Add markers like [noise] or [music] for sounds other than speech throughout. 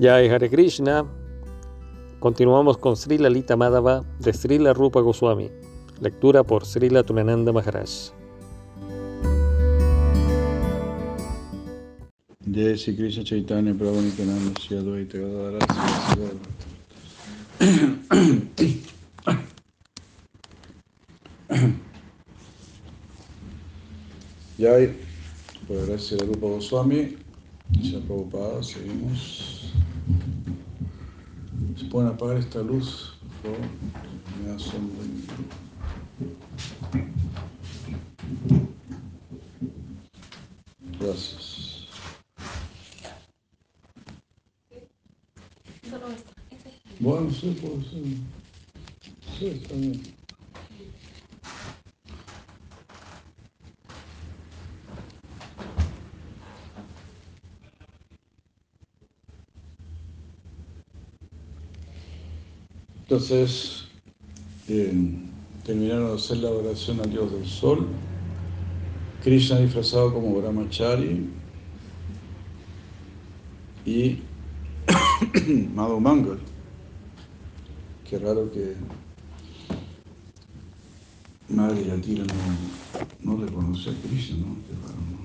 Jai Hare Krishna. Continuamos con Sri Lalita Madhava de Srila Rupa Goswami. Lectura por Srila Tunananda Maharaj. Jai Sri Krishna Chaitanya Prabhu Nityananda Shri Advaita Gadadara Jai, por gracia de Rupa Goswami, Shri Prabhupada, seguimos. ¿Se pueden apagar esta luz, por favor? Me da sombra. Gracias. Bueno, sí, puede ser. Sí, está bien. Entonces, eh, terminaron de hacer la oración al Dios del Sol. Krishna disfrazado como Brahmachari y [coughs] Madhu Mangal. Qué raro que Madre Yatira no, no reconoció a Krishna, ¿no? Qué raro, ¿no?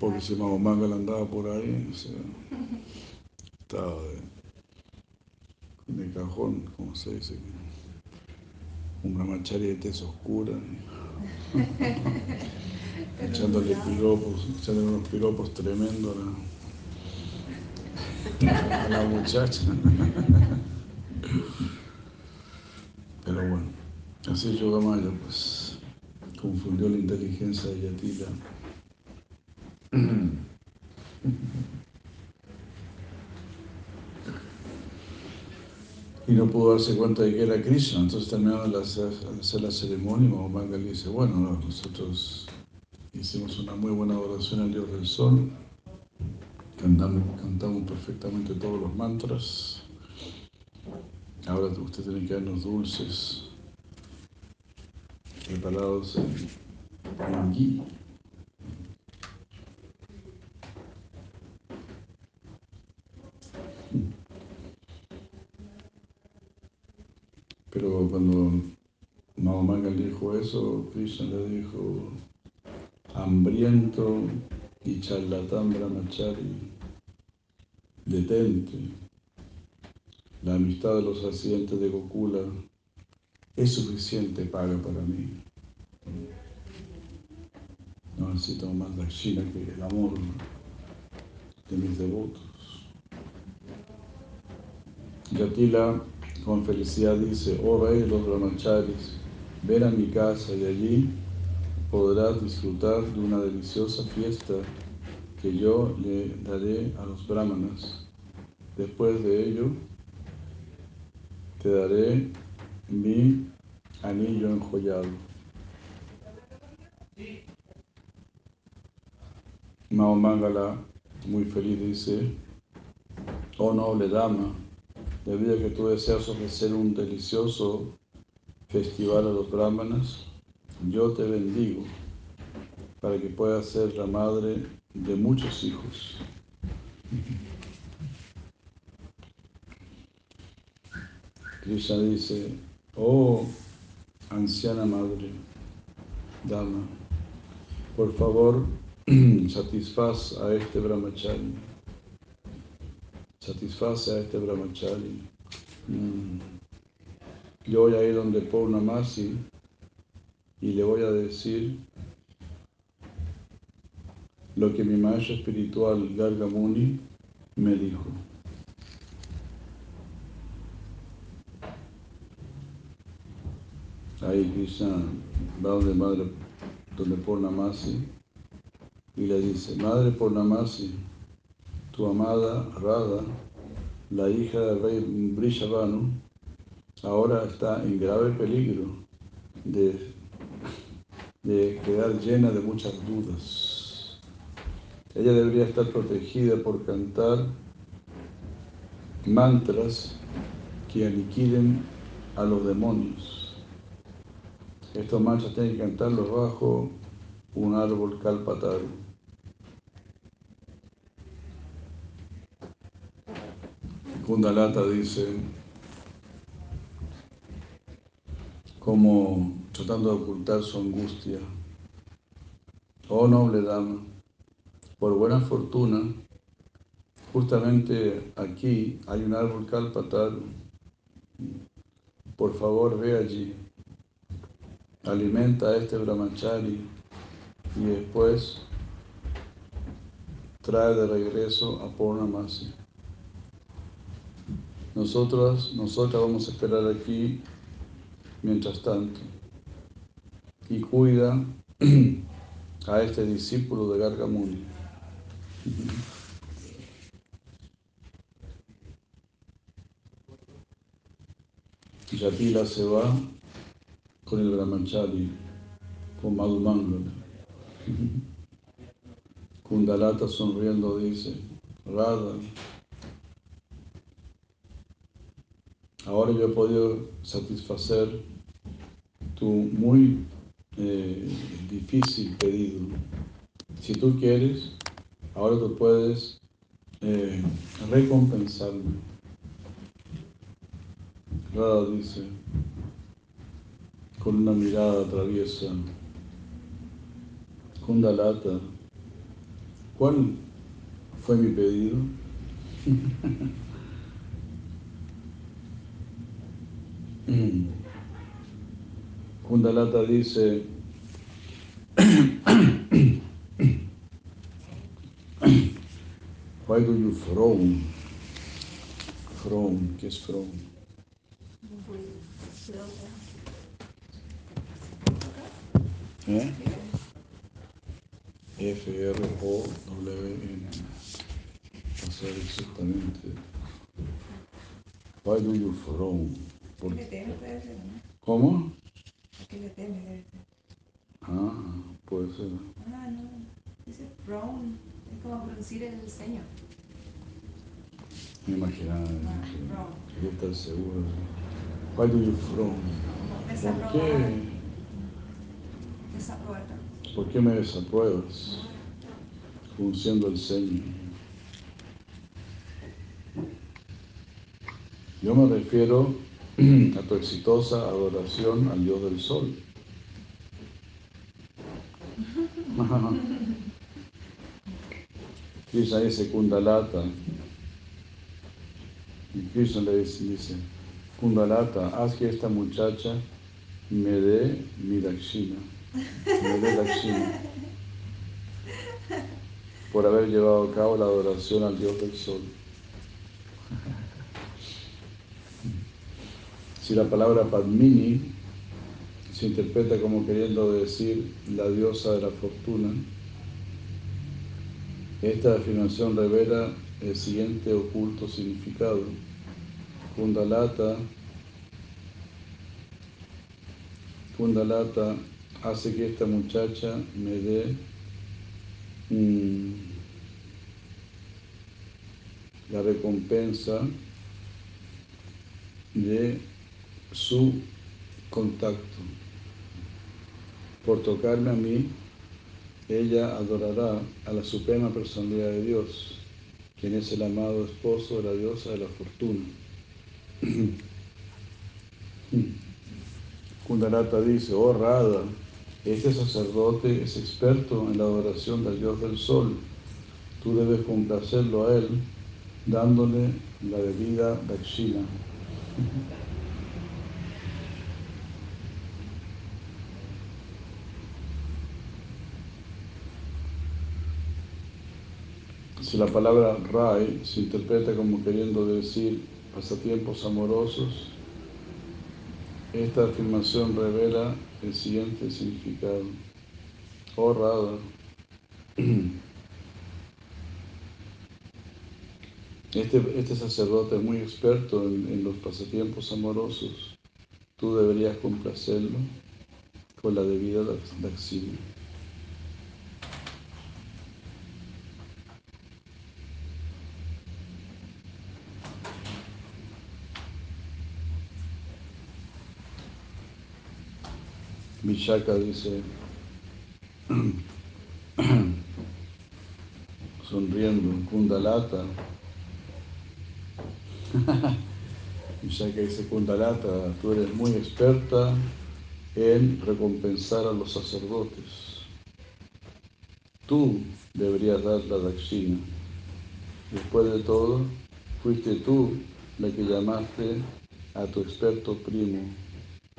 Porque si Madhu Mangal andaba por ahí, o sea, estaba de, de cajón, como se dice, un brahmachari de tez oscura, [laughs] echándole piropos, echándole unos piropos tremendos a la, a la muchacha. Pero bueno, así Yogamaya pues confundió la inteligencia de Yatila. Y no pudo darse cuenta de que era Krishna. Entonces terminaron de hacer la ceremonia y Mahamanga le dice, bueno, no, nosotros hicimos una muy buena oración al Dios del Sol, cantamos, cantamos perfectamente todos los mantras, ahora usted tiene que darnos dulces preparados en, en. Pero cuando Mahamanga dijo eso, Krishna le dijo, hambriento y charlatán brahmachari, detente. La amistad de los accidentes de Gokula es suficiente paga para mí. No necesito más dakshina que el amor de mis devotos. Yatila con felicidad dice, oh rey de los brahmacharis, ven a mi casa y allí podrás disfrutar de una deliciosa fiesta que yo le daré a los brahmanas. Después de ello, te daré mi anillo enjollado. Mahamangala, muy feliz, dice, oh noble dama, debido a que tú deseas ofrecer un delicioso festival a los brahmanas, yo te bendigo para que puedas ser la madre de muchos hijos. Krishna dice, oh anciana madre, dama, por favor, [clears throat] satisfaz a este brahmachari. Satisface a este brahmachari. Mm. Yo voy a ir donde Purnamasi y le voy a decir lo que mi maestro espiritual Gargamuni me dijo. Ahí Krishna va donde madre, donde Purnamasi y le dice, Madre Purnamasi, tu amada Radha, la hija del rey Brishabhanu, ahora está en grave peligro de, de quedar llena de muchas dudas. Ella debería estar protegida por cantar mantras que aniquilen a los demonios. Estos mantras tienen que cantarlos bajo un árbol kalpataru. Kundalata dice, como tratando de ocultar su angustia, oh noble dama, por buena fortuna, justamente aquí hay un árbol calpatal, por favor ve allí, alimenta a este brahmachari y después trae de regreso a Purnamasi. Nosotros, nosotras vamos a esperar aquí mientras tanto y cuida [clears throat] a este discípulo de Gargamuni. Yatila se va con el Brahmachari, con Madhumangala. Kundalata sonriendo dice, Radha, ahora yo he podido satisfacer tu muy eh, difícil pedido. Si tú quieres, ahora tú puedes eh, recompensarme. Radha dice, con una mirada traviesa, Kundalata, ¿Cuál fue mi pedido? [laughs] Kundalata dice, [coughs] Why do you frown? Frown, ¿qué es frown? ¿Eh? F-R-O-W-N. Pasar exactamente. Why do you frown? ¿Por qué? ¿Cómo? Porque le teme, debe ser. Ah, puede ser. Ah, no. Dice frown. Es como producir el ceño. Me imaginaba. Ah, frown. Quería estar seguro. Do you frown? ¿Por qué? Desaprobar. ¿Por qué me desapruebas? Funciendo el ceño. Yo me refiero a tu exitosa adoración al Dios del Sol. [laughs] Krishna dice Kundalata. Y Krishna le dice, dice, Kundalata, haz que esta muchacha me dé mi dakshina me dé dakshina por haber llevado a cabo la adoración al Dios del Sol. Si la palabra Padmini se interpreta como queriendo decir la diosa de la fortuna, esta afirmación revela el siguiente oculto significado. Kundalata, Kundalata hace que esta muchacha me dé mm, la recompensa de su contacto. Por tocarme a mí, ella adorará a la Suprema Personalidad de Dios, quien es el amado esposo de la diosa de la fortuna. [clears throat] Kundalata dice, oh Radha, este sacerdote es experto en la adoración del Dios del Sol. Tú debes complacerlo a él dándole la debida dakshina. [laughs] Si la palabra Rai se interpreta como queriendo decir pasatiempos amorosos, esta afirmación revela el siguiente significado. Oh Radha, este, este sacerdote es muy experto en, los pasatiempos amorosos. Tú deberías complacerlo con la debida dakshina. Vishaka dice, [clears throat] sonriendo, Kundalata, [laughs] que dice Kundalata, tú eres muy experta en recompensar a los sacerdotes. Tú deberías dar la dakshina. Después de todo, fuiste tú la que llamaste a tu experto primo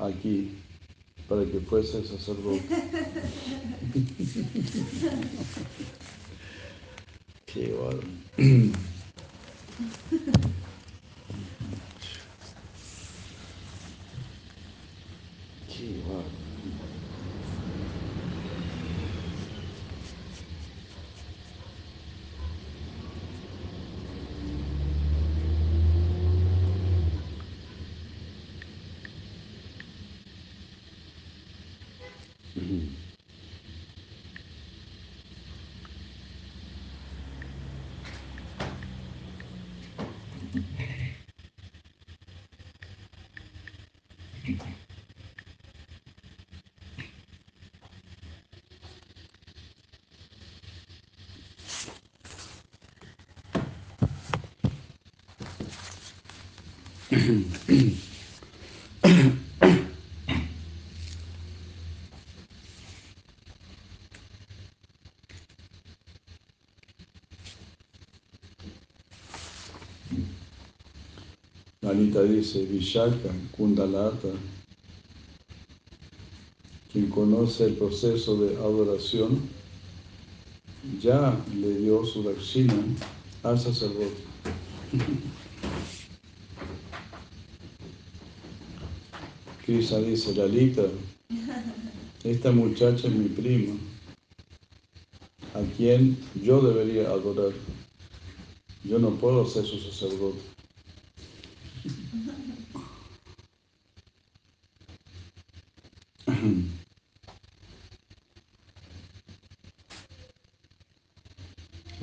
aquí para que fuese sacerdote. [laughs] Qué bueno. [laughs] Anita dice, Vishaka, Kundalata, quien conoce el proceso de adoración, ya le dio su dakshina al sacerdote. [laughs] Krishna dice, Lalita, esta muchacha es mi prima, a quien yo debería adorar. Yo no puedo ser su sacerdote.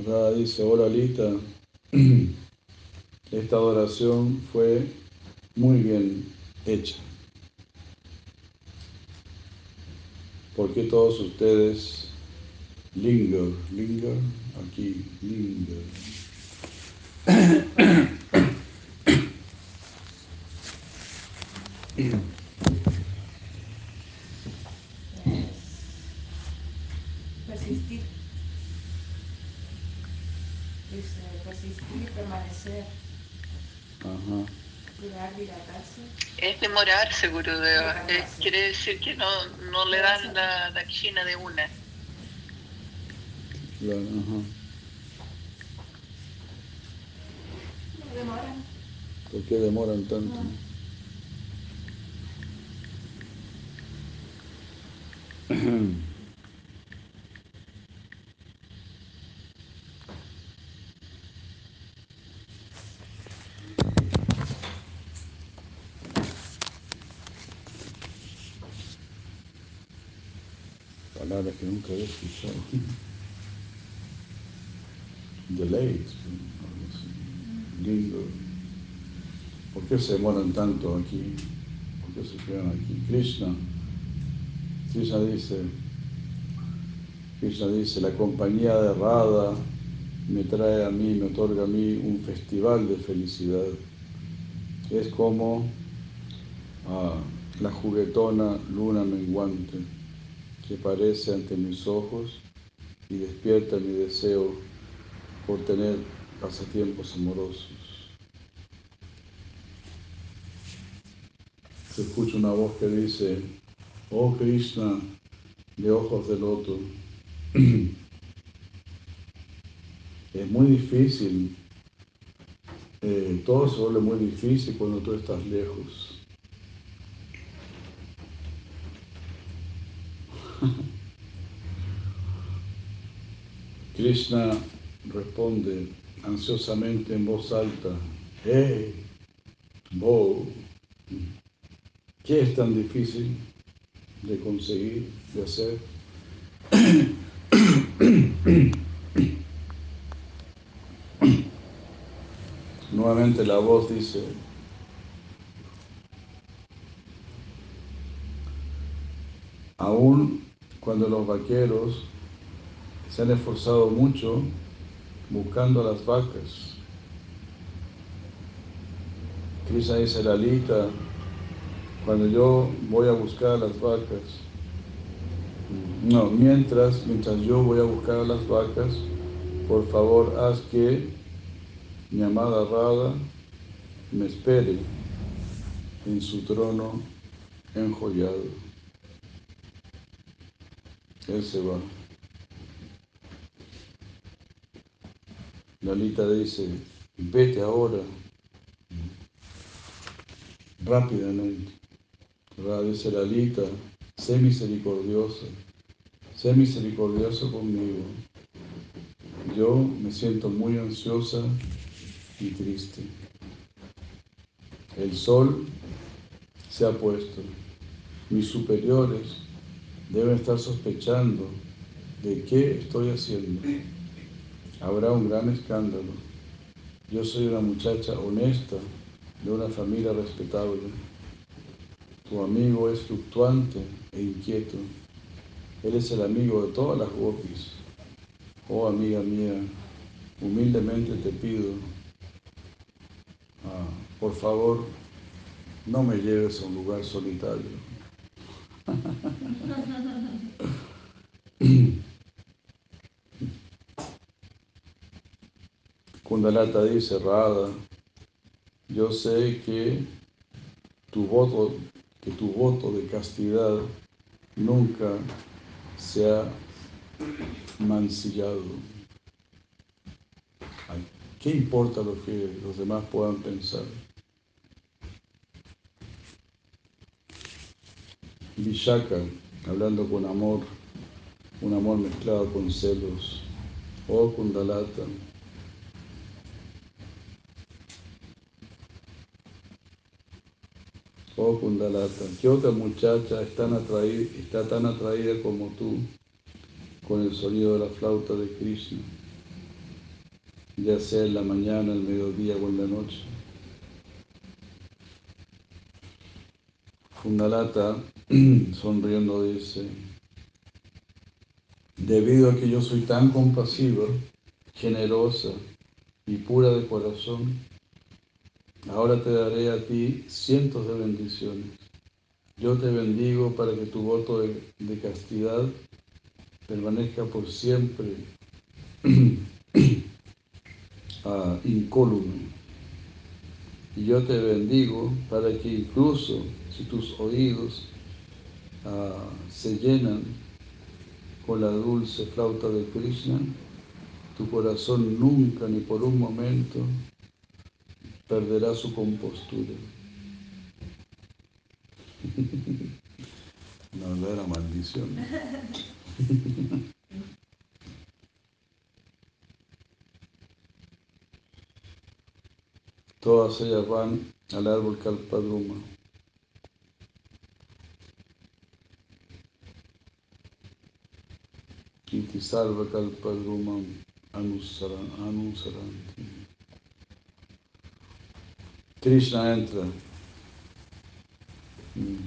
Radha dice, hola Lita, [clears throat] esta adoración fue muy bien hecha. porque todos ustedes linger, linger, aquí, linger? [clears throat] Es demorarse, Gurudeva. Eh, quiere decir que no, no le dan la dakshina de una. Claro, ajá. No demoran. ¿Por qué demoran tanto? [clears throat] que nunca había escuchado. Así. Lindo. ¿Por qué se demoran tanto aquí? ¿Por qué se quedan aquí? Krishna. Krishna dice, Krishna dice, la compañía de Radha me trae a mí, me otorga a mí un festival de felicidad. Es como ah, la juguetona luna menguante que aparece ante mis ojos y despierta mi deseo por tener pasatiempos amorosos. Se escucha una voz que dice, oh Krishna, de ojos de loto, [clears throat] es muy difícil, eh, todo se vuelve muy difícil cuando tú estás lejos. Krishna responde ansiosamente en voz alta, ¡Hey! Bo, ¿qué es tan difícil de conseguir, de hacer? [coughs] Nuevamente la voz dice, aún cuando los vaqueros se han esforzado mucho buscando las vacas, Krishna dice, Lalita, cuando yo voy a buscar a las vacas, no, mientras, mientras yo voy a buscar a las vacas, por favor haz que mi amada Radha me espere en su trono enjollado. Él se va. Lalita dice, vete ahora, rápidamente. Radha dice, Lalita, sé misericordiosa, sé misericordioso conmigo. Yo me siento muy ansiosa y triste. El sol se ha puesto. Mis superiores deben estar sospechando de qué estoy haciendo. Habrá un gran escándalo. Yo soy una muchacha honesta, de una familia respetable. Tu amigo es fluctuante e inquieto. Él es el amigo de todas las gopis. Oh amiga mía, humildemente te pido, ah, por favor, no me lleves a un lugar solitario. [laughs] Kundalata dice, Rada, yo sé que tu voto, que tu voto de castidad nunca se ha mancillado. ¿Qué importa lo que los demás puedan pensar? Vishaka, hablando con amor, un amor mezclado con celos. Oh Kundalata. Oh Kundalata, ¿qué otra muchacha está tan, atraída, está tan atraída como tú con el sonido de la flauta de Krishna? Ya sea en la mañana, el mediodía o en la noche. Kundalata [clears throat] sonriendo dice, debido a que yo soy tan compasiva, generosa y pura de corazón, ahora te daré a ti cientos de bendiciones. Yo te bendigo para que tu voto de, castidad permanezca por siempre [clears throat] incólume. Y yo te bendigo para que incluso si tus oídos Ah, se llenan con la dulce flauta de Krishna, tu corazón nunca ni por un momento perderá su compostura. Una verdadera maldición. [laughs] Todas ellas van al árbol Kalpadruma. Iti Sarvakalpadrumam Anusaranti. Krishna entra. Mm.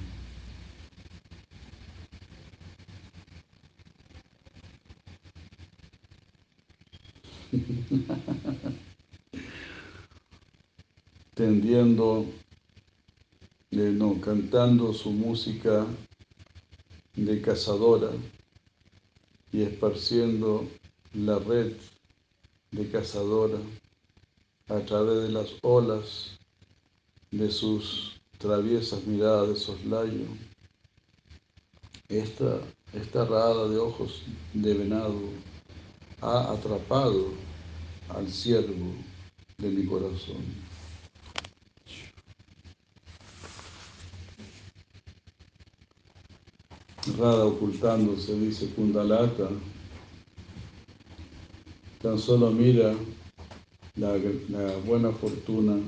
[laughs] Tendiendo, eh, no, cantando su música de cazadora y esparciendo la red de cazadora a través de las olas de sus traviesas miradas de soslayo. Esta, esta rada de ojos de venado ha atrapado al siervo de mi corazón. Rada ocultándose, dice Kundalata, tan solo mira la, buena fortuna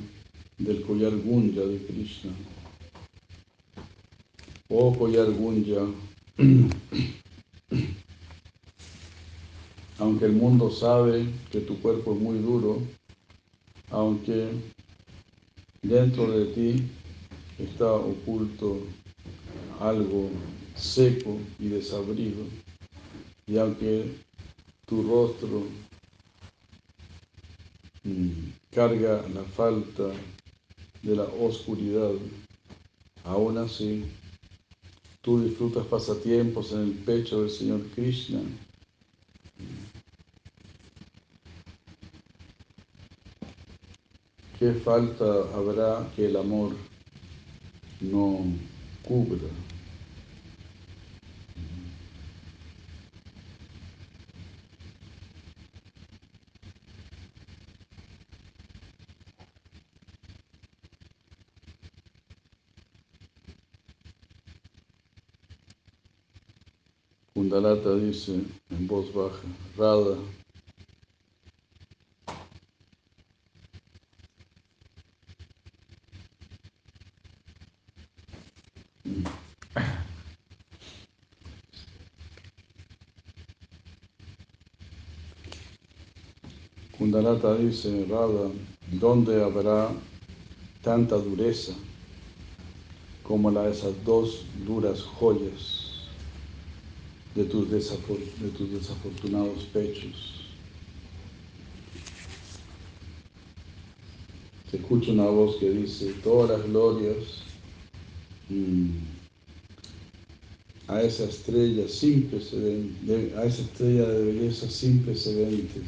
del collar Gunja de Krishna. Oh collar Gunja, [clears throat] aunque el mundo sabe que tu cuerpo es muy duro, aunque dentro de ti está oculto algo seco y desabrido, y aunque tu rostro mm, carga la falta de la oscuridad. Aún así, tú disfrutas pasatiempos en el pecho del Señor Krishna. ¿Qué falta habrá que el amor no cubra? Kundalata dice en voz baja, Radha, Kundalata dice, Radha, ¿dónde habrá tanta dureza como la de esas dos duras joyas? De tus, de tus desafortunados pechos. Se escucha una voz que dice, todas las glorias mm, a esa estrella sin a esa estrella de belleza sin precedentes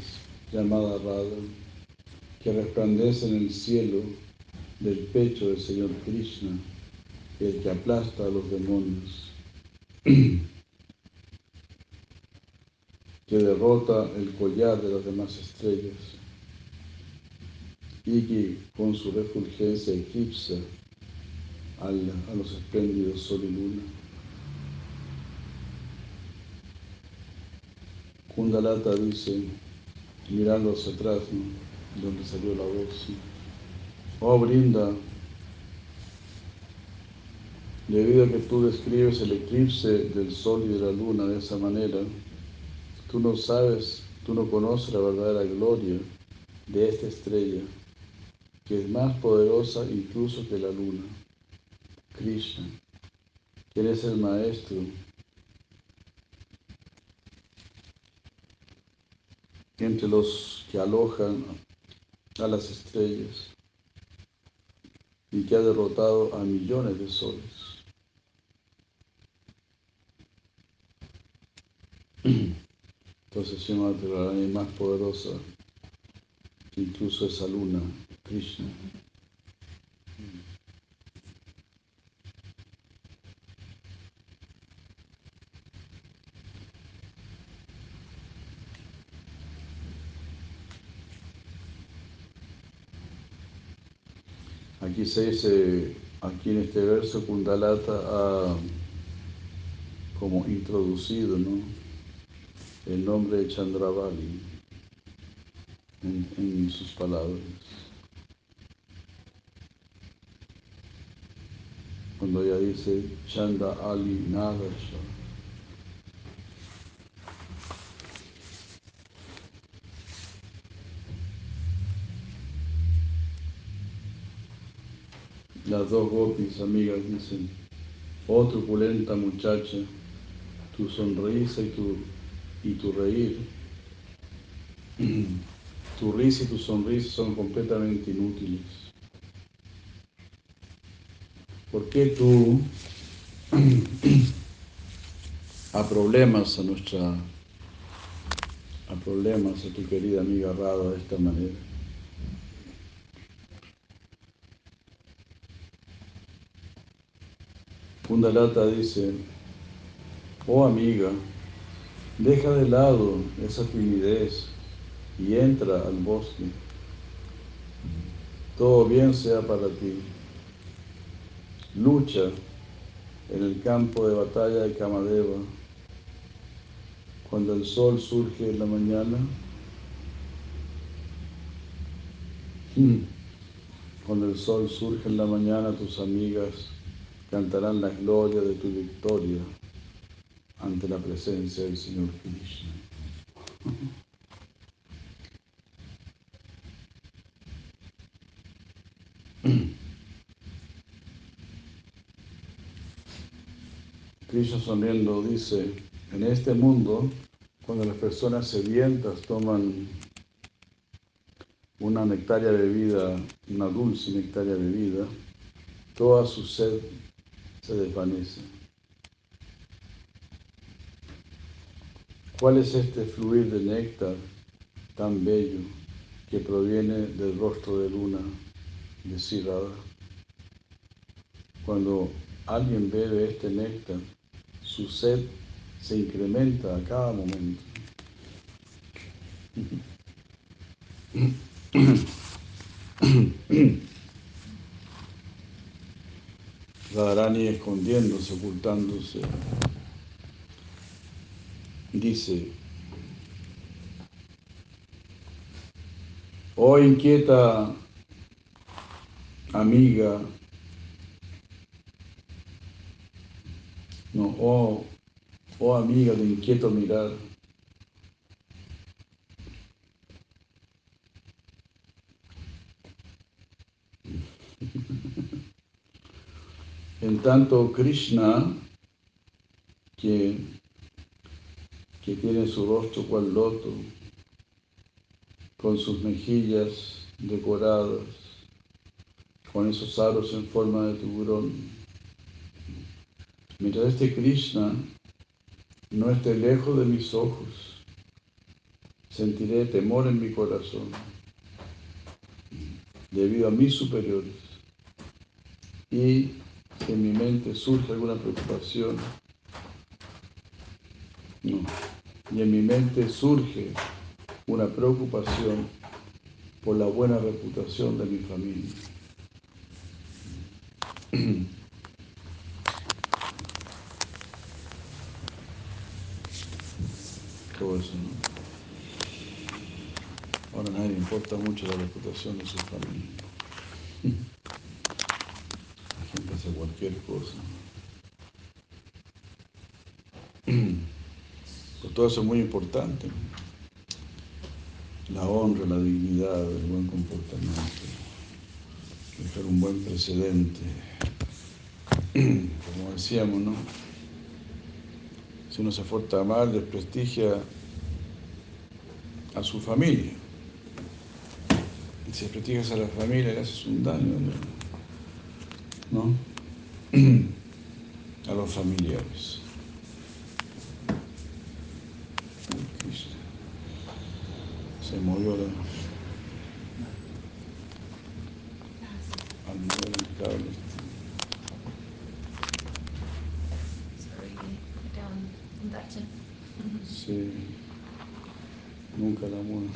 llamada Radha, que resplandece en el cielo del pecho del Señor Krishna, el que aplasta a los demonios. [clears throat] que derrota el collar de las demás estrellas. Y que con su refulgencia eclipsa a los espléndidos sol y luna. Kundalata dice, mirando hacia atrás, donde salió la voz, oh Brinda, debido a que tú describes el eclipse del sol y de la luna de esa manera, Tú no sabes, tú no conoces la verdadera gloria de esta estrella, que es más poderosa incluso que la luna. Krishna, quien es el maestro entre los que alojan a las estrellas y que ha derrotado a millones de soles. [clears throat] Entonces Srimati Radharani más poderosa que incluso esa luna, Krishna. Aquí se dice, aquí en este verso, Kundalata ha como introducido, ¿no? El nombre de Chandravali en, sus palabras. Cuando ella dice Chanda Ali Nagasha. Las dos gopis amigas dicen, oh truculenta muchacha, tu sonrisa y tu y tu reír, [clears throat] tu risa y tu sonrisa son completamente inútiles. ¿Por qué tú [clears throat] a problemas a nuestra a problemas a tu querida amiga Rada de esta manera? Kundalata dice, oh amiga, Deja de lado esa timidez y entra al bosque. Todo bien sea para ti. Lucha en el campo de batalla de Kamadeva. Cuando el sol surge en la mañana, [laughs] cuando el sol surge en la mañana, tus amigas cantarán la gloria de tu victoria ante la presencia del Señor Krishna. [clears throat] Krishna sonriendo dice, en este mundo, cuando las personas sedientas toman una nectaria bebida, una dulce nectaria bebida, toda su sed se desvanece. ¿Cuál es este fluir de néctar tan bello que proviene del rostro de luna de Sirada? Cuando alguien bebe este néctar, su sed se incrementa a cada momento. [coughs] Radharani escondiéndose, ocultándose, dice, oh inquieta amiga, no, oh, oh amiga de inquieto mirar, [laughs] En tanto, Krishna, que, que tiene su rostro cual loto, con sus mejillas decoradas, con esos aros en forma de tiburón. Mientras este Krishna no esté lejos de mis ojos, sentiré temor en mi corazón debido a mis superiores. Y en mi mente surge alguna preocupación, no, y en mi mente surge una preocupación por la buena reputación de mi familia. [clears throat] Todo eso, ¿no? Ahora a nadie le importa mucho la reputación de su familia. [clears throat] cualquier cosa. Pues todo eso es muy importante. La honra, la dignidad, el buen comportamiento, dejar un buen precedente. Como decíamos, ¿no? Si uno se porta mal, desprestigia a su familia. Y si desprestigias a la familia, le haces un daño, ¿no? [clears throat] a los familiares. Se movió la... al mover el cable. Sí, nunca la mueve.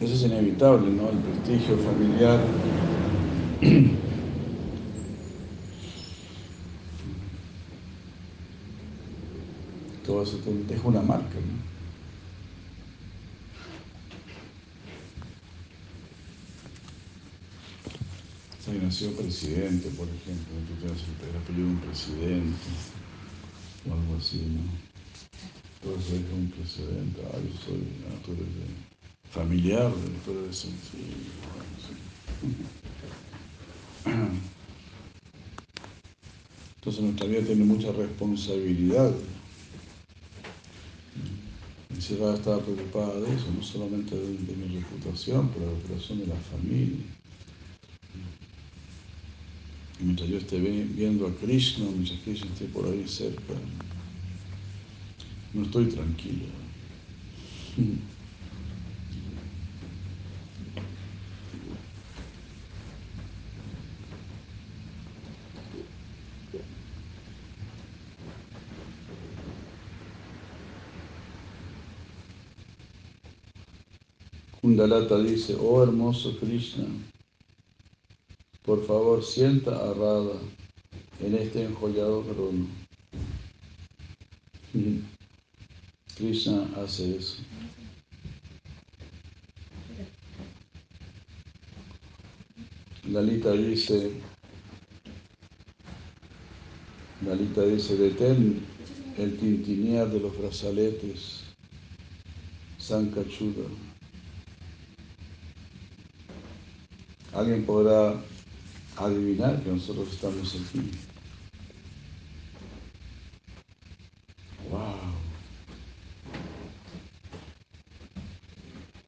Eso es inevitable, ¿no? El prestigio familiar. [clears throat] Eso te deja una marca, ¿no? Si nació presidente, por ejemplo, tú tienes el apellido de un presidente o algo así, ¿no? Eso deja un precedente. Ah, yo soy, ah, tú de familiar, pero es sencillo. Entonces nuestra vida tiene mucha responsabilidad. Ciudad estaba preocupada de eso, no solamente de, mi reputación, pero de la reputación de la familia. Mientras yo esté viendo a Krishna, mientras Krishna esté por ahí cerca, no estoy tranquilo. Kundalata dice, oh hermoso Krishna, por favor sienta a en este enjollado trono. Krishna hace eso. Lalita dice, Lalita dice, detén el tintinear de los brazaletes, Sankachuda. alguien podrá adivinar que nosotros estamos aquí. ¡Wow!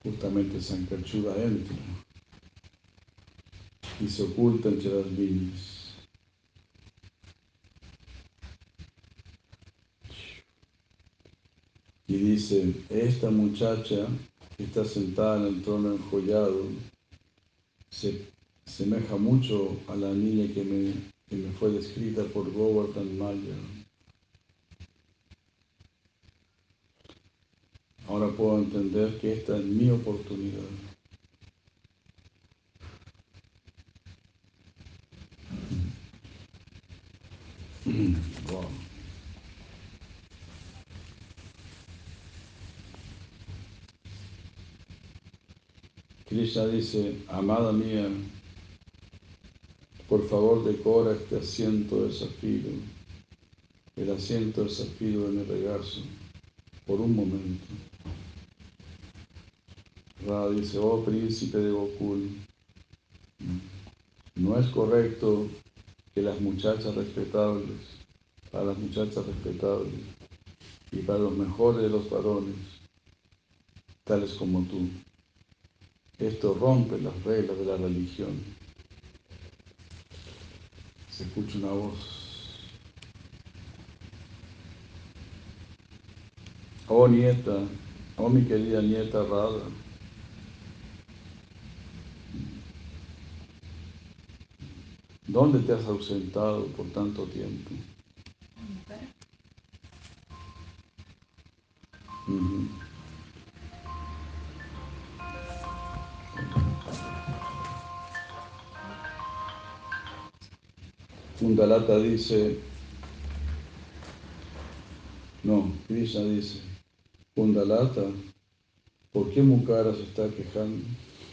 Justamente San Calchuda entra y se oculta entre las viñas. Y dice, esta muchacha está sentada en el trono enjollado se semeja mucho a la niña que me, que me fue descrita por Govardhan Maya. Ahora puedo entender que esta es mi oportunidad. [clears throat] Krishna dice, amada mía, por favor decora este asiento de zafiro, el asiento de zafiro de mi regazo, por un momento. Radha dice, oh príncipe de Gokul, no es correcto que las muchachas respetables, para las muchachas respetables y para los mejores de los varones, tales como tú, esto rompe las reglas de la religión. Se escucha una voz. Oh nieta, oh mi querida nieta Rada, ¿dónde te has ausentado por tanto tiempo? Kundalata dice, no, Krishna dice, Kundalata, ¿por qué Mukara se está quejando?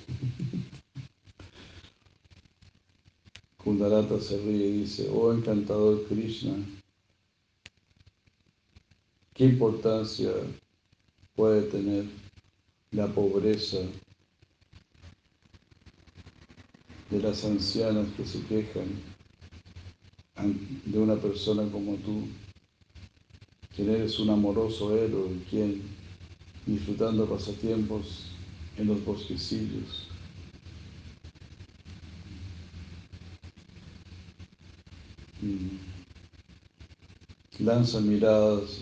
[laughs] Kundalata se ríe y dice, oh encantador Krishna, ¿qué importancia puede tener la pobreza de las ancianas que se quejan de una persona como tú, quien eres un amoroso héroe, quien disfrutando pasatiempos en los bosquecillos, lanza miradas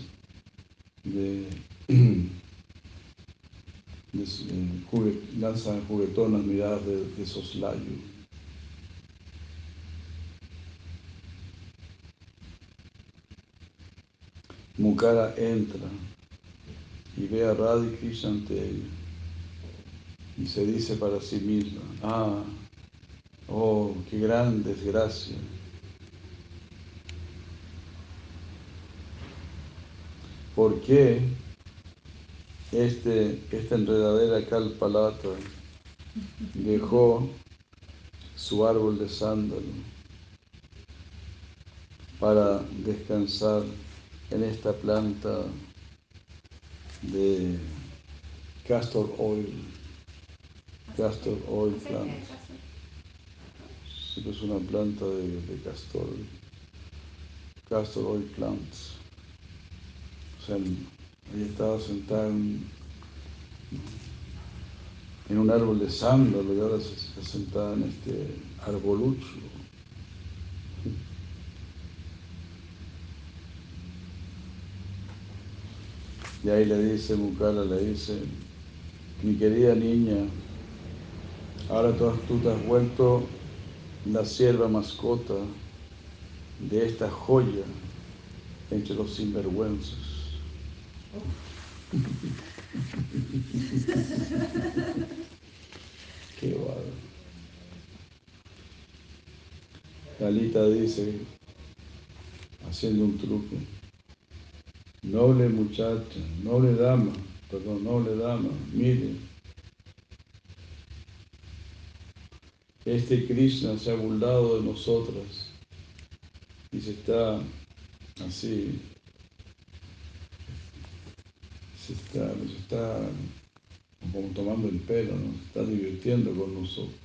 de, [clears throat] lanza juguetonas miradas de, de soslayo. Mukara entra y ve a Radha Krishna ante ella y se dice para sí misma, ah, oh, qué gran desgracia. ¿Por qué este, esta enredadera Kalpalata dejó su árbol de sándalo para descansar en esta planta de castor oil, castor oil plant. Es una planta de, castor, castor oil plants. O sea, ella estaba sentada en, un árbol de sándalo y ahora se está sentada en este arbolucho Y ahí le dice Mukala, le dice, mi querida niña, ahora tú, te has vuelto la sierva mascota de esta joya entre los sinvergüenzas. [laughs] Qué guay. Talita dice, haciendo un truco, Noble muchacha, noble dama, perdón, noble dama, mire, este Krishna se ha burlado de nosotras y se está así, se está, se está como tomando el pelo, ¿no? se está divirtiendo con nosotros.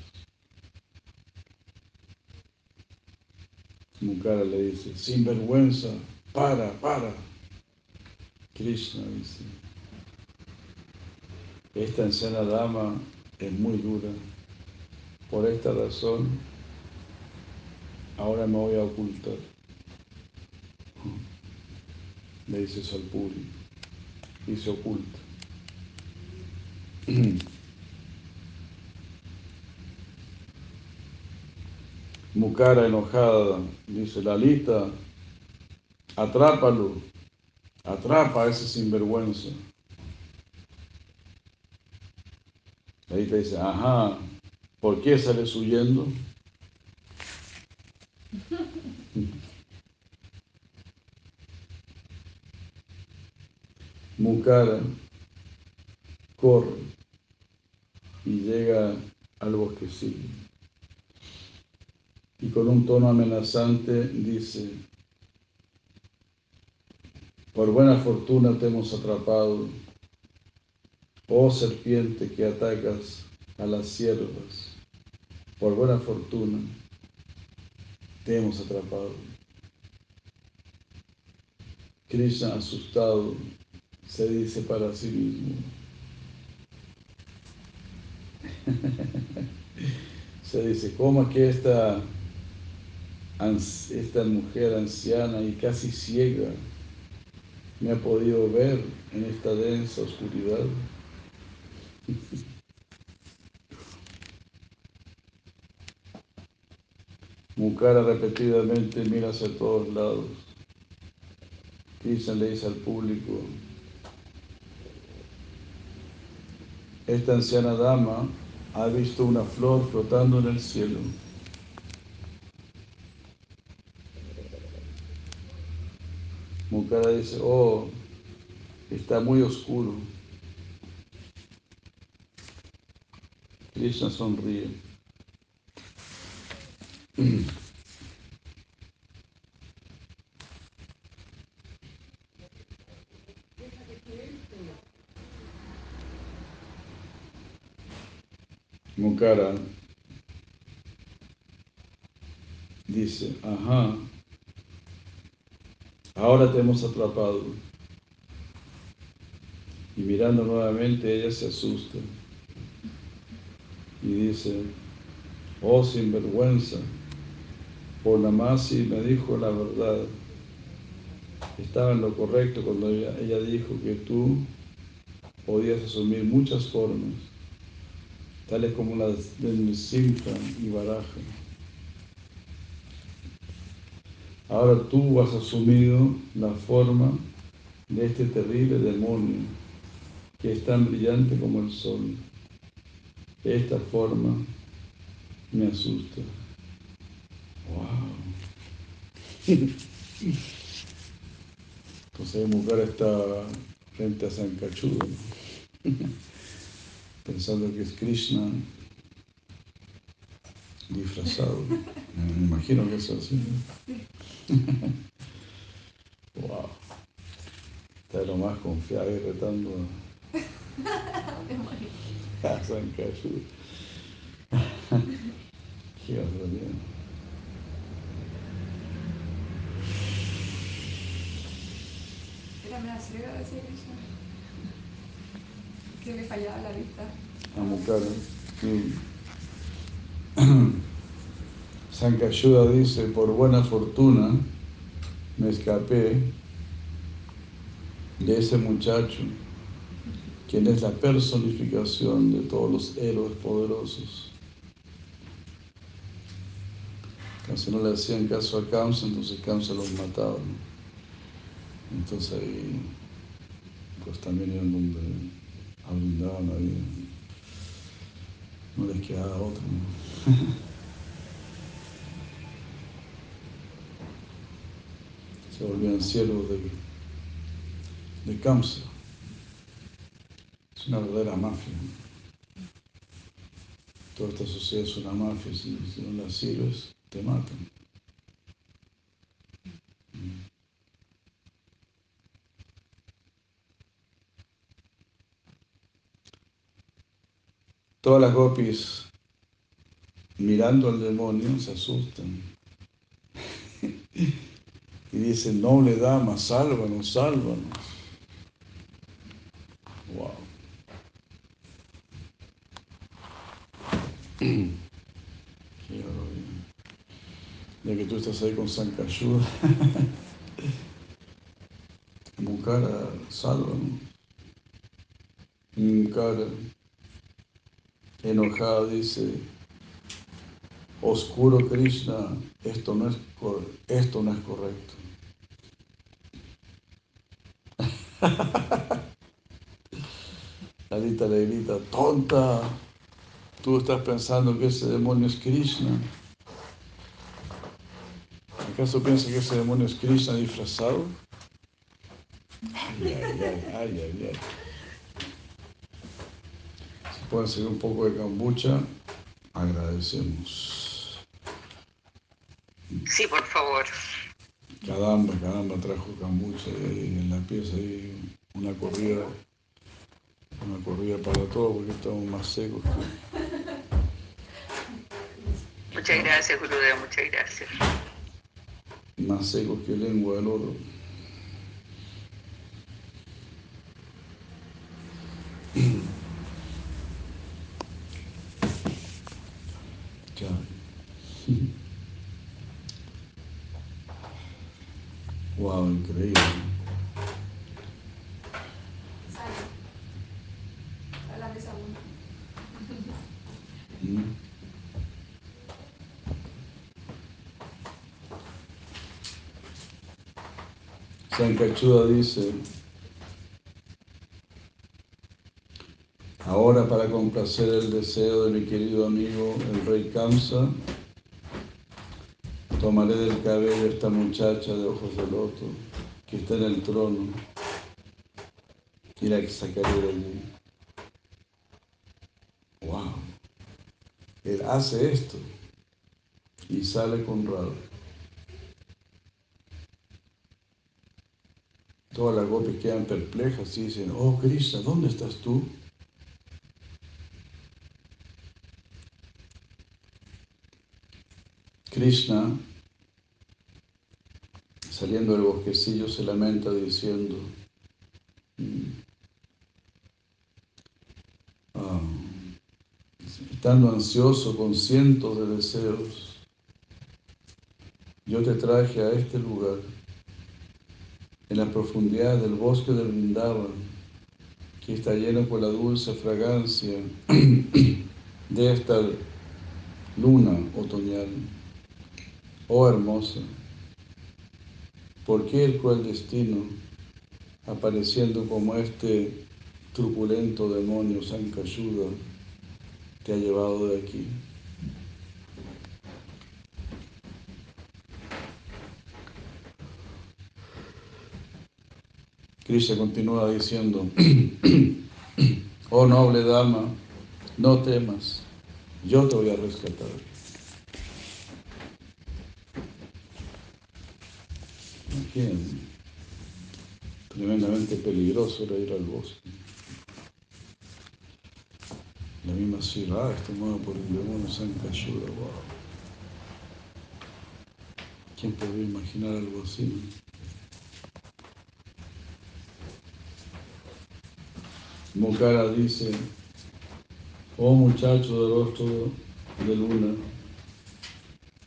Mukara le dice, sin vergüenza, para, para. Krishna dice, esta anciana dama es muy dura. Por esta razón, ahora me voy a ocultar. Le dice público. Y se oculta. [clears throat] Mucara enojada, dice, Lalita, atrápalo, atrapa a ese sinvergüenza. Lalita dice, ajá, ¿por qué sales huyendo? [laughs] Mucara corre y llega al bosquecillo y con un tono amenazante dice, por buena fortuna te hemos atrapado, oh serpiente que atacas a las siervas, por buena fortuna te hemos atrapado. Krishna asustado se dice para sí mismo, [laughs] se dice, ¿cómo que esta esta mujer anciana y casi ciega me ha podido ver en esta densa oscuridad. Mukara repetidamente mira hacia todos lados. Krishna le dice al público, esta anciana dama ha visto una flor flotando en el cielo. Mukara dice, oh, está muy oscuro. Krishna sonríe. Mukara dice, ajá, ahora te hemos atrapado. Y mirando nuevamente ella se asusta y dice, oh sinvergüenza, Purnamasi me dijo la verdad. Estaba en lo correcto cuando ella, dijo que tú podías asumir muchas formas, tales como las del Simpa y Baraja. Ahora tú has asumido la forma de este terrible demonio que es tan brillante como el sol. Esta forma me asusta. ¡Wow! Entonces mujer está frente a San Cachudo, [laughs] pensando que es Krishna disfrazado. Me imagino que es así. wow. [laughs] Está lo más confiado y retando a San Cachudo. Qué otro Era me ciega decir eso. Que le fallaba la vista. A Mukara. Sí. Sankayuda dice, por buena fortuna me escapé de ese muchacho, quien es la personificación de todos los héroes poderosos. Casi no le hacían caso a Kamsa, entonces Kamsa los mataba. Entonces ahí, pues también iban donde abundaban ahí. No les quedaba otro. ¿no? [laughs] se volvían siervos de, de Kamsa. Es una verdadera mafia. Toda esta sociedad es una mafia, si, si no la sirves, te matan. Todas las gopis mirando al demonio se asustan y dice, no noble dama, sálvanos, sálvanos. Wow. [clears throat] Qué ya que tú estás ahí con San Cayuda, [laughs] buscar sálvanos. Mi cara enojada dice, oscuro Krishna, esto no es, esto no es correcto. [laughs] Lalita le grita, tonta, tú estás pensando que ese demonio es Krishna. ¿Acaso piensa que ese demonio es Krishna disfrazado? Ay, ay, ay, ay, ay. Si pueden seguir un poco de kombucha, agradecemos. Sí, por favor. Caramba, caramba, trajo ahí en la pieza, ahí una corrida, una corrida para todos porque estamos más secos que... Muchas gracias, Gurudev, muchas gracias. Más secos que lengua del oro. Wow, increíble. A la mesa uno. Mm. Sankachuda dice, ahora para complacer el deseo de mi querido amigo el rey Kamsa, tomaré del cabello a esta muchacha de ojos de loto que está en el trono y la sacaré de allí. ¡Wow! Él hace esto y sale con Radha. Todas las gopis quedan perplejas y dicen, oh Krishna, ¿dónde estás tú? Krishna, saliendo del bosquecillo, se lamenta diciendo, mm, ah, estando ansioso con cientos de deseos, yo te traje a este lugar en la profundidad del bosque del Vrindavan, que está lleno por la dulce fragancia [clears throat] de esta luna otoñal. Oh hermosa, ¿por qué el cruel destino, apareciendo como este truculento demonio Sankayuda, te ha llevado de aquí? Krishna continúa diciendo, [clears throat] oh noble dama, no temas, yo te voy a rescatar. Imagínense, tremendamente peligroso era ir al bosque. La misma ciudad es tomada por el demonio Sankayuda, wow. ¿Quién podría imaginar algo así? Mokara dice, oh muchacho del rostro de luna,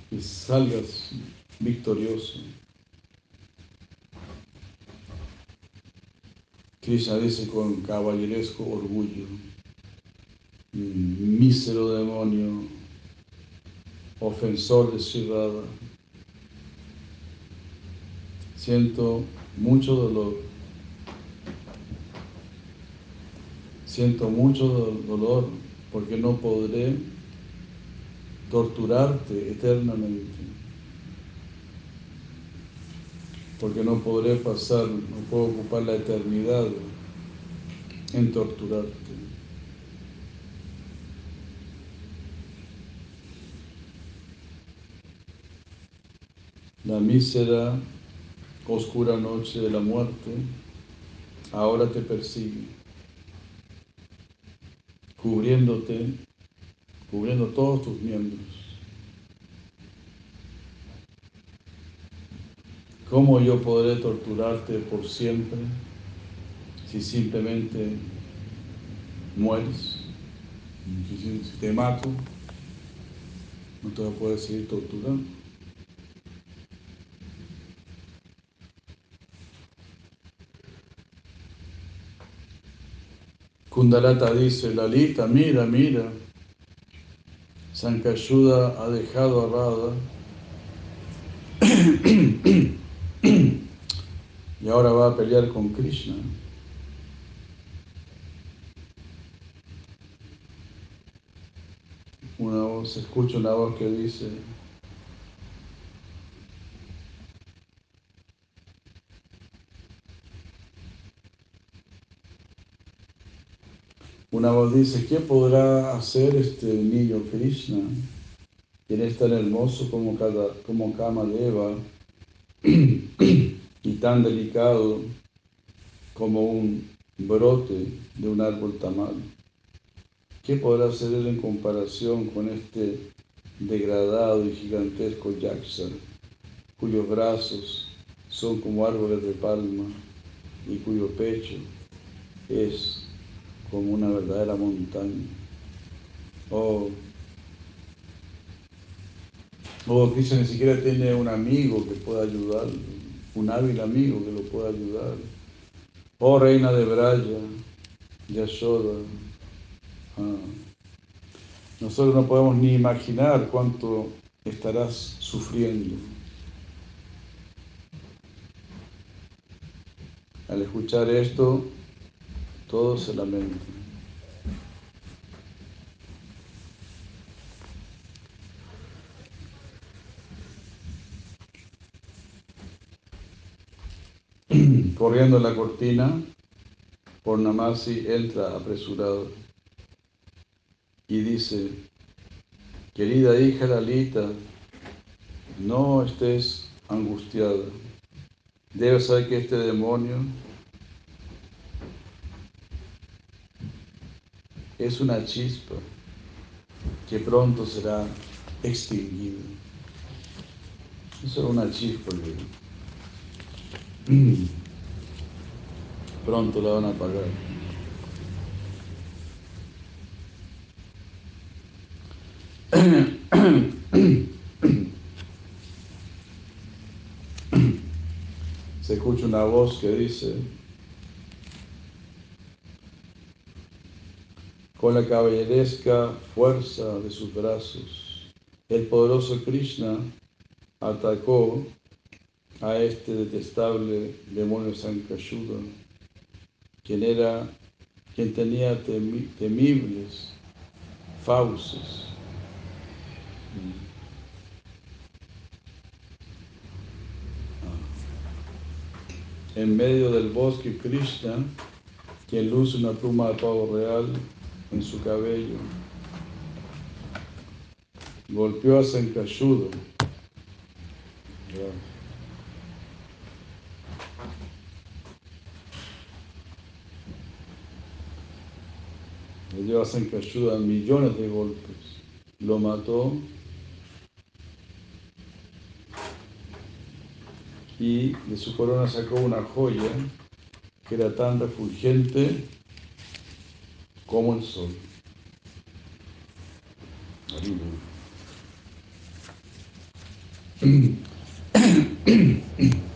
que salgas victorioso. Krishna dice con caballeresco orgullo, mísero demonio, ofensor de Shirada, siento mucho dolor Siento mucho dolor porque no podré torturarte eternamente. Porque no podré pasar, no puedo ocupar la eternidad en torturarte. La mísera, oscura noche de la muerte ahora te persigue cubriéndote, cubriendo todos tus miembros. ¿Cómo yo podré torturarte por siempre si simplemente mueres? Si te mato, no te voy a poder seguir torturando. Kundalata dice, Lalita, mira, mira, Sankayuda ha dejado a Radha y ahora va a pelear con Krishna. Una voz, escucha una voz que dice, Voz dice, ¿qué podrá hacer este niño Krishna? Quien es tan hermoso como, cada, como Kamadeva [clears throat] y tan delicado como un brote de un árbol tamal. ¿Qué podrá hacer él en comparación con este degradado y gigantesco Yaksa, cuyos brazos son como árboles de palma y cuyo pecho es como una verdadera montaña. Oh, oh, Cristo ni siquiera tiene un amigo que pueda ayudar, un hábil amigo que lo pueda ayudar. Oh, reina de Braya, Yashoda. Ah. Nosotros no podemos ni imaginar cuánto estarás sufriendo. Al escuchar esto, todos se lamentan. [clears throat] Corriendo la cortina, Pornamasi entra apresurado y dice, querida hija Lalita, no estés angustiada. Debes saber que este demonio es una chispa que pronto será extinguida. Es una chispa que pronto la van a apagar. Se escucha una voz que dice, con la caballeresca fuerza de sus brazos. El poderoso Krishna atacó a este detestable demonio Sankashuda, quien era, quien tenía temibles fauces. En medio del bosque Krishna, quien luce una pluma de pavo real, en su cabello. Golpeó a Sankashuda. Le dio a Sankashuda millones de golpes. Lo mató. Y de su corona sacó una joya que era tan refulgente como el sol. [coughs]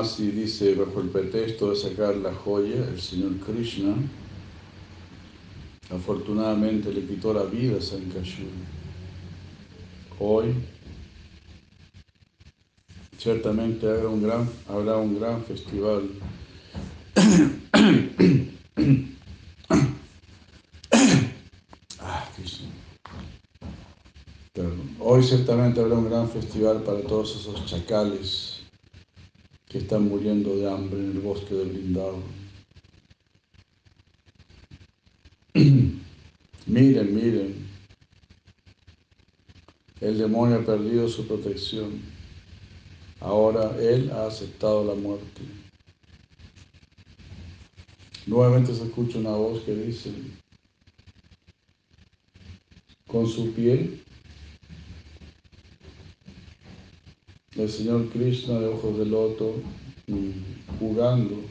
Namasi dice, bajo el pretexto de sacar la joya, el Señor Krishna afortunadamente le quitó la vida a Sankashura. Hoy ciertamente habrá un gran, habrá un gran festival. Ah, Hoy ciertamente habrá un gran festival para todos esos chacales que están muriendo de hambre en el bosque del Lindau. [clears throat] miren, miren, el demonio ha perdido su protección. Ahora él ha aceptado la muerte. Nuevamente se escucha una voz que dice, con su pie, el Señor Krishna de ojos de loto, jugando,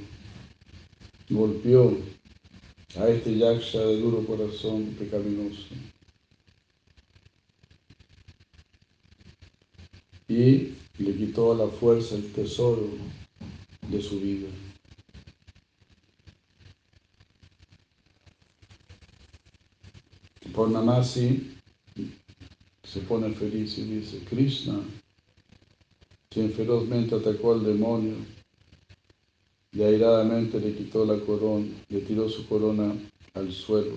golpeó a este yaksha de duro corazón pecaminoso. Y le quitó la fuerza el tesoro de su vida. Purnamasi se pone feliz y dice, Krishna, quien ferozmente atacó al demonio y airadamente le quitó la corona, le tiró su corona al suelo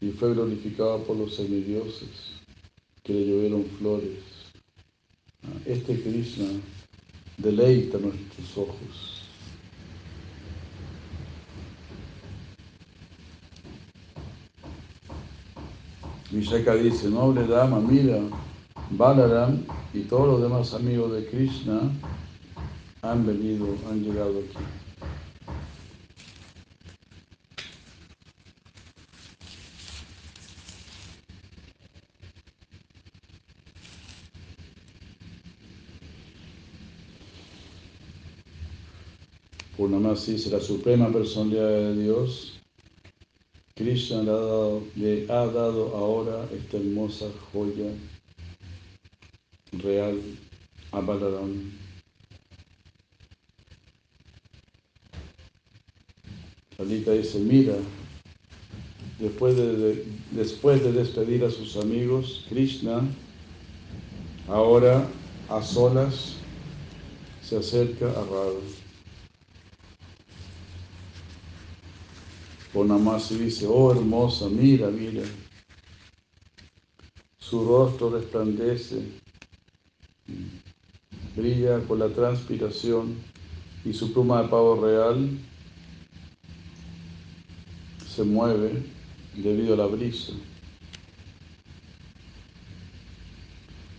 y fue glorificado por los semidioses que le llovieron flores. Este Krishna deleita nuestros ojos. Vishaka dice, noble dama, mira, Balaram y todos los demás amigos de Krishna han venido, han llegado aquí. Purnamasi dice la suprema personalidad de Dios. Krishna le ha dado ahora esta hermosa joya real a Balaram. Lalita dice, mira, después de, después de despedir a sus amigos, Krishna ahora a solas se acerca a Radha. Ponamasi dice, oh hermosa, mira, mira. Su rostro resplandece, brilla con la transpiración y su pluma de pavo real se mueve debido a la brisa.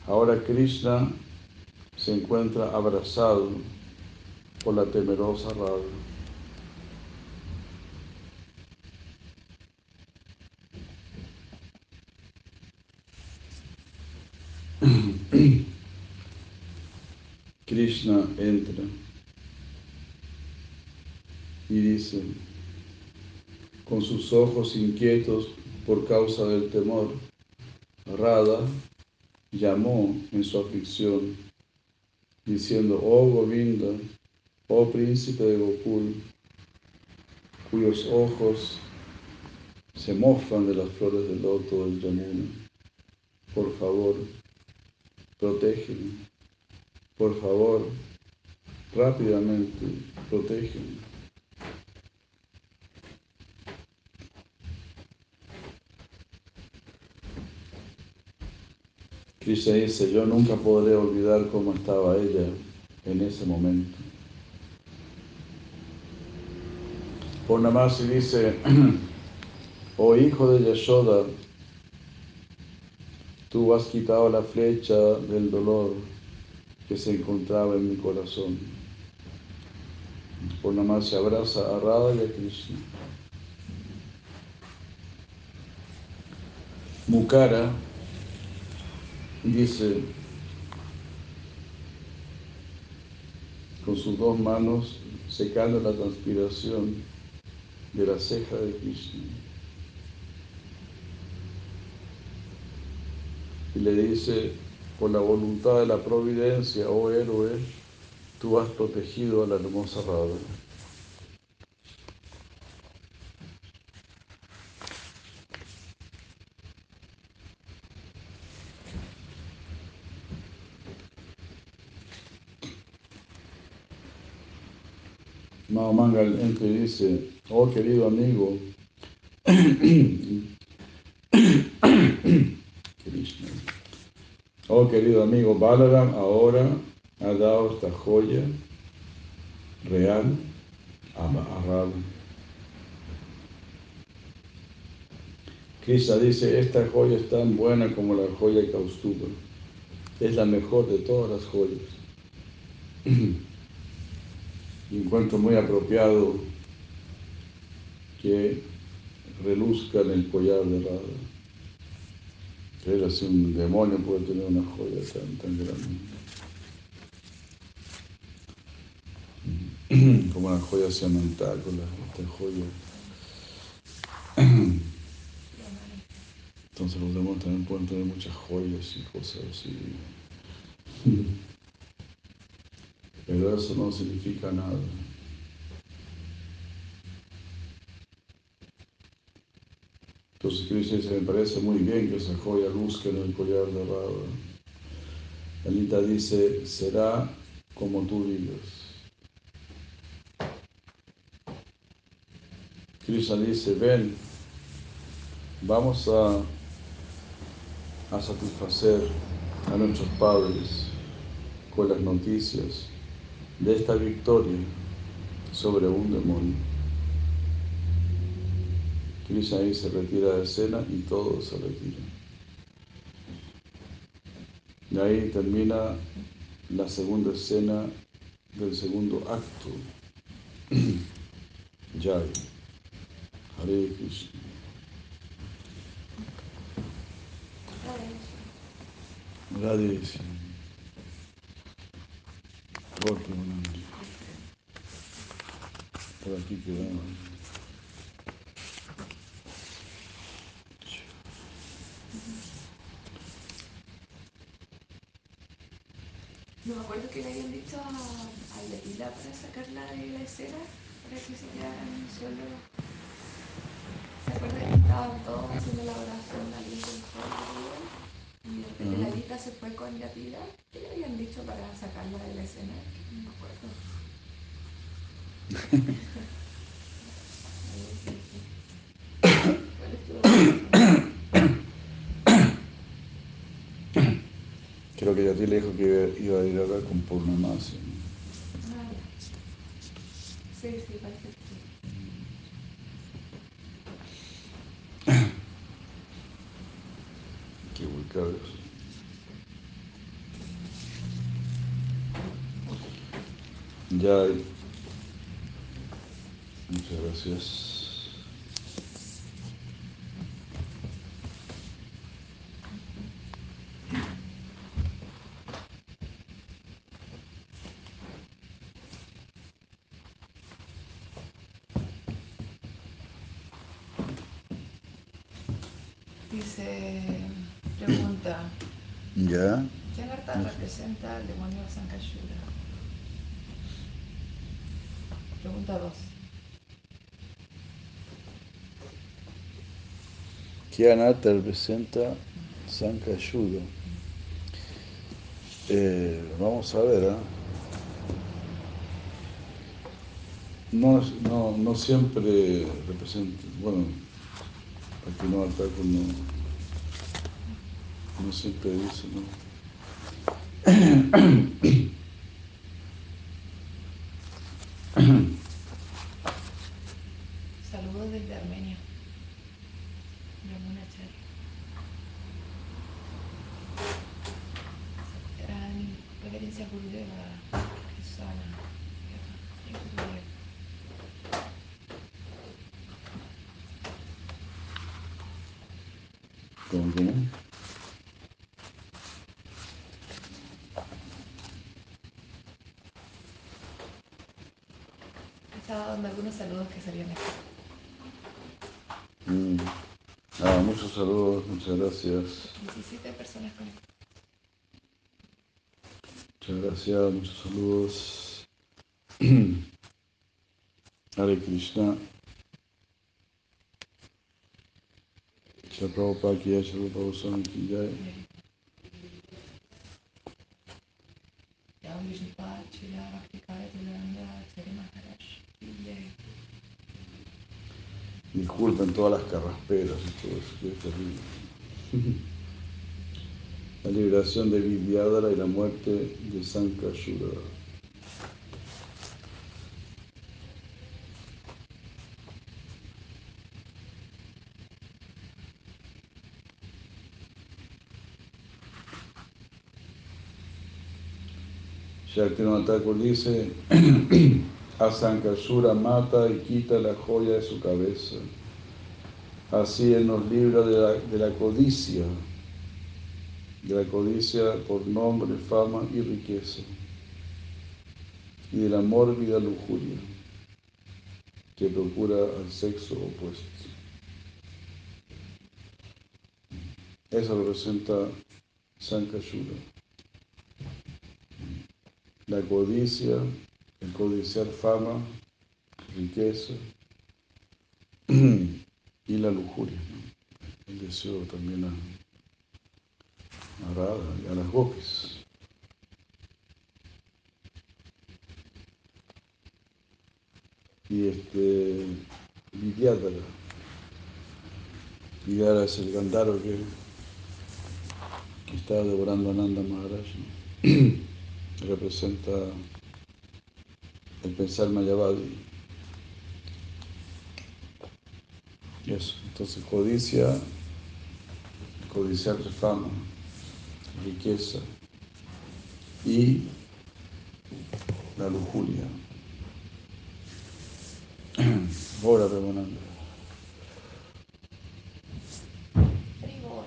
Ahora Krishna se encuentra abrazado por la temerosa Radha. Krishna entra y dice, con sus ojos inquietos por causa del temor, Radha llamó en su aflicción, diciendo, oh Govinda, oh príncipe de Gokul, cuyos ojos se mofan de las flores del loto del Yamuna, por favor, protégeme, por favor, rápidamente, protégeme. Krishna dice, yo nunca podré olvidar cómo estaba ella en ese momento. Purnamasi dice, [clears throat] oh hijo de Yashoda, tú has quitado la flecha del dolor que se encontraba en mi corazón. Purnamasi abraza a Radha y a Krishna. Mukara dice, con sus dos manos secando la transpiración de la ceja de Krishna. Y le dice, por la voluntad de la providencia, oh héroe, tú has protegido a la hermosa Radha. Y dice, oh querido amigo, [clears throat] querido amigo, Balaram ahora ha dado esta joya real a Radha. Krishna dice, esta joya es tan buena como la joya Kaustuba. Es la mejor de todas las joyas. [clears throat] encuentro muy apropiado que reluzca en el collar de Radha. Pero si un demonio puede tener una joya tan, tan grande. [clears throat] Como una joya cemental con la, esta joya. [clears throat] Entonces los demonios también pueden tener muchas joyas y cosas así. [laughs] Pero eso no significa nada. Entonces Krishna dice, me parece muy bien que esa joya luzca en el collar de Radha. Anita dice, será como tú digas. Krishna dice, ven, vamos a, a satisfacer a nuestros padres con las noticias de esta victoria sobre un demonio. Krishna ahí se retira de escena y todos se retiran. Y ahí termina la segunda escena del segundo acto. [clears throat] Jai. Hare Krishna. Radhe Por aquí quedamos. No me acuerdo que le habían dicho a, a Leila para sacarla de la escena, para que se quedaran solo. ¿Se acuerda que estaban todos haciendo la oración al sol? Y de repente la Lita se fue con Yatira. ¿Qué le habían dicho para sacarla de la escena? No me acuerdo. [laughs] ¿Cuál estuvo la Creo que Yati le dijo que iba a ir a hablar con Purnamasi. Ah, Sí, sí, parece que [clears throat] que ubicarlos. Ya. Muchas gracias. Dice, pregunta, Ya. ¿qué carta representa al demonio Sankashura? Pregunta 2. ¿Qué anata representa Sankayuda? Eh, vamos a ver, ¿ah? No, no, no siempre representa, bueno, aquí no ataco, no, no siempre dice, ¿no? Saludos desde Armenia. Yamuna Chari. Gran reverencia a Gurudeva, Krishna. Gurudeva. ¿Cómo, cómo? Estaba dando algunos saludos que salían aquí. Mm. Ah, muchos saludos, muchas gracias. 17 personas conectadas. Muchas gracias, muchos saludos. [clears throat] Hare Krishna. Shri Prabhupada ki jai, Shri Prabhupada Goswami ki todas las carrasperas y todo eso, que terrible. [laughs] La liberación de Vidyadhara y la muerte de Sankashura. Shaktivinoda dice, [clears throat] a Sankashura mata y quita la joya de su cabeza. Así Él nos libra de la, codicia de la codicia por nombre, fama y riqueza, y de la mórbida lujuria que procura al sexo opuesto. Eso representa Sankashura. La codicia, el codiciar fama, riqueza [clears throat] y la lujuria. El deseo también a, a y a las gopis. Y este Vidyadara. Vidyadara es el gandaro que, que está devorando a Nanda Maharaj. [clears throat] Representa el pensar Mayavadi. Eso, entonces codicia, codiciar fama, riqueza y la lujuria. [clears throat] Ahora. Primo.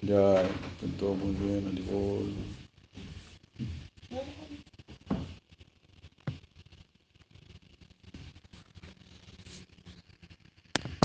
Ya, todo muy bien, Alibol.